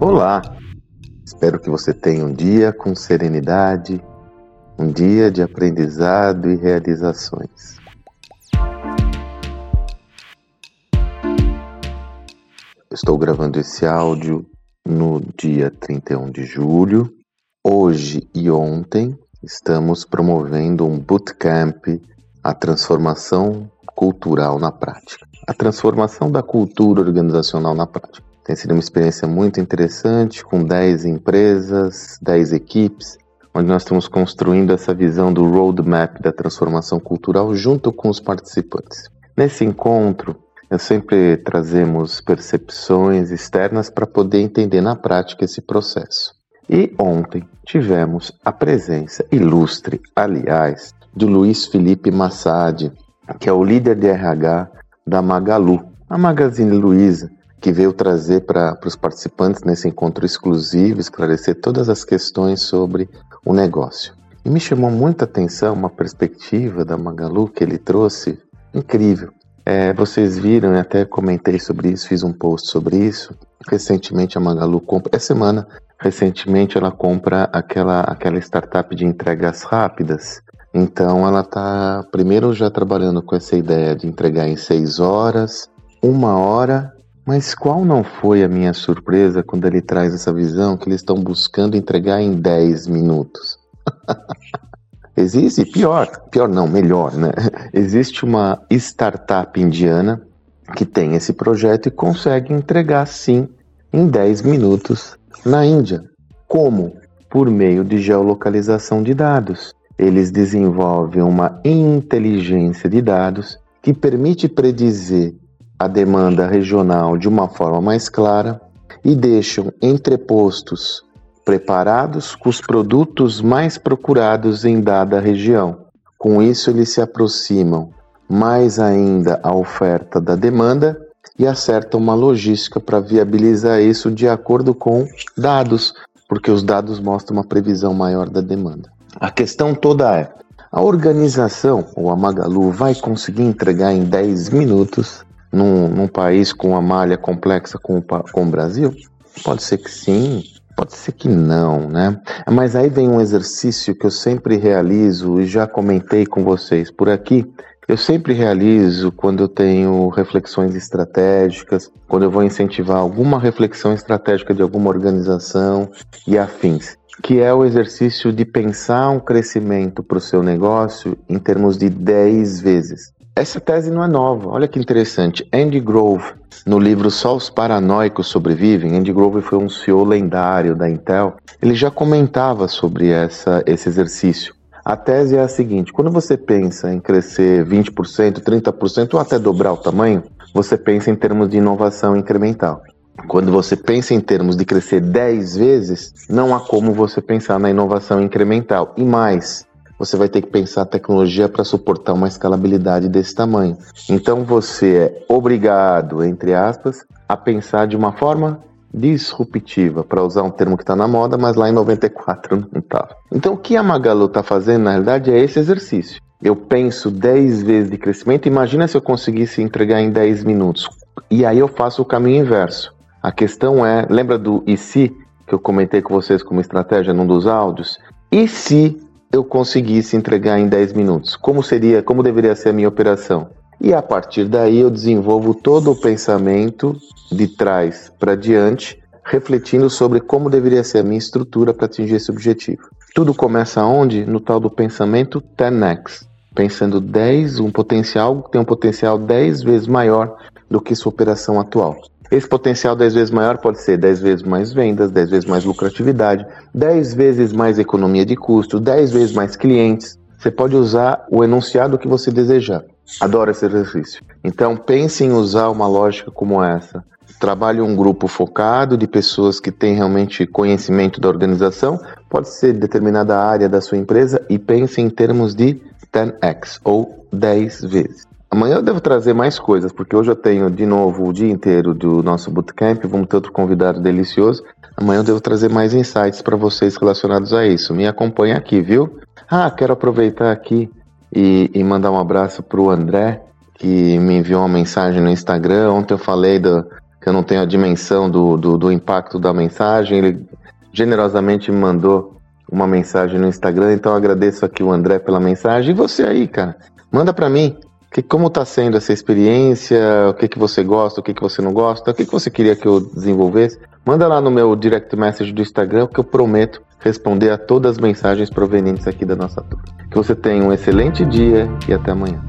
Olá! Espero que você tenha um dia com serenidade, um dia de aprendizado e realizações. Estou gravando esse áudio no dia 31 de julho. Hoje e ontem estamos promovendo um bootcamp a transformação cultural na prática. A transformação da cultura organizacional na prática. Tem sido uma experiência muito interessante com 10 empresas, 10 equipes, onde nós estamos construindo essa visão do roadmap da transformação cultural junto com os participantes. Nesse encontro, eu sempre trazemos percepções externas para poder entender na prática esse processo. E ontem tivemos a presença ilustre, aliás, de Luiz Felipe Massad, que é o líder de RH da Magalu, a Magazine Luiza, que veio trazer para os participantes nesse encontro exclusivo, esclarecer todas as questões sobre o negócio. E me chamou muita atenção uma perspectiva da Magalu que ele trouxe incrível. É, vocês viram, e até comentei sobre isso, fiz um post sobre isso. Recentemente a Magalu compra, essa semana, recentemente ela compra aquela, aquela startup de entregas rápidas então ela está primeiro já trabalhando com essa ideia de entregar em seis horas, uma hora, mas qual não foi a minha surpresa quando ele traz essa visão que eles estão buscando entregar em dez minutos? Existe pior, pior não, melhor, né? Existe uma startup indiana que tem esse projeto e consegue entregar sim em 10 minutos na Índia. Como? Por meio de geolocalização de dados eles desenvolvem uma inteligência de dados que permite predizer a demanda regional de uma forma mais clara e deixam entrepostos preparados com os produtos mais procurados em dada região. Com isso, eles se aproximam mais ainda à oferta da demanda e acertam uma logística para viabilizar isso de acordo com dados, porque os dados mostram uma previsão maior da demanda. A questão toda é: a organização, ou a Magalu, vai conseguir entregar em 10 minutos num, num país com uma malha complexa com, com o Brasil? Pode ser que sim, pode ser que não, né? Mas aí vem um exercício que eu sempre realizo e já comentei com vocês por aqui. Eu sempre realizo quando eu tenho reflexões estratégicas, quando eu vou incentivar alguma reflexão estratégica de alguma organização e afins que é o exercício de pensar um crescimento para o seu negócio em termos de 10 vezes. Essa tese não é nova, olha que interessante. Andy Grove, no livro Só os Paranoicos Sobrevivem, Andy Grove foi um CEO lendário da Intel, ele já comentava sobre essa, esse exercício. A tese é a seguinte: quando você pensa em crescer 20%, 30% ou até dobrar o tamanho, você pensa em termos de inovação incremental. Quando você pensa em termos de crescer 10 vezes, não há como você pensar na inovação incremental. E mais, você vai ter que pensar a tecnologia para suportar uma escalabilidade desse tamanho. Então você é obrigado, entre aspas, a pensar de uma forma disruptiva, para usar um termo que está na moda, mas lá em 94 não estava. Então o que a Magalu está fazendo, na realidade, é esse exercício. Eu penso 10 vezes de crescimento, imagina se eu conseguisse entregar em 10 minutos. E aí eu faço o caminho inverso. A questão é, lembra do e se que eu comentei com vocês como estratégia num dos áudios? E se eu conseguisse entregar em 10 minutos? Como seria, como deveria ser a minha operação? E a partir daí eu desenvolvo todo o pensamento de trás para diante, refletindo sobre como deveria ser a minha estrutura para atingir esse objetivo. Tudo começa onde? No tal do pensamento 10x, pensando 10, um potencial que tem um potencial 10 vezes maior do que sua operação atual. Esse potencial 10 vezes maior pode ser 10 vezes mais vendas, 10 vezes mais lucratividade, 10 vezes mais economia de custo, 10 vezes mais clientes. Você pode usar o enunciado que você desejar. Adoro esse exercício. Então pense em usar uma lógica como essa. Trabalhe um grupo focado de pessoas que têm realmente conhecimento da organização, pode ser determinada área da sua empresa e pense em termos de 10x ou 10 vezes. Amanhã eu devo trazer mais coisas, porque hoje eu tenho de novo o dia inteiro do nosso bootcamp, vamos ter outro convidado delicioso. Amanhã eu devo trazer mais insights para vocês relacionados a isso. Me acompanhe aqui, viu? Ah, quero aproveitar aqui e, e mandar um abraço para o André, que me enviou uma mensagem no Instagram. Ontem eu falei do, que eu não tenho a dimensão do, do, do impacto da mensagem. Ele generosamente me mandou uma mensagem no Instagram, então agradeço aqui o André pela mensagem. E você aí, cara, manda para mim que, como está sendo essa experiência, o que, que você gosta, o que, que você não gosta, o que, que você queria que eu desenvolvesse. Manda lá no meu direct message do Instagram que eu prometo responder a todas as mensagens provenientes aqui da nossa turma. Que você tenha um excelente dia e até amanhã.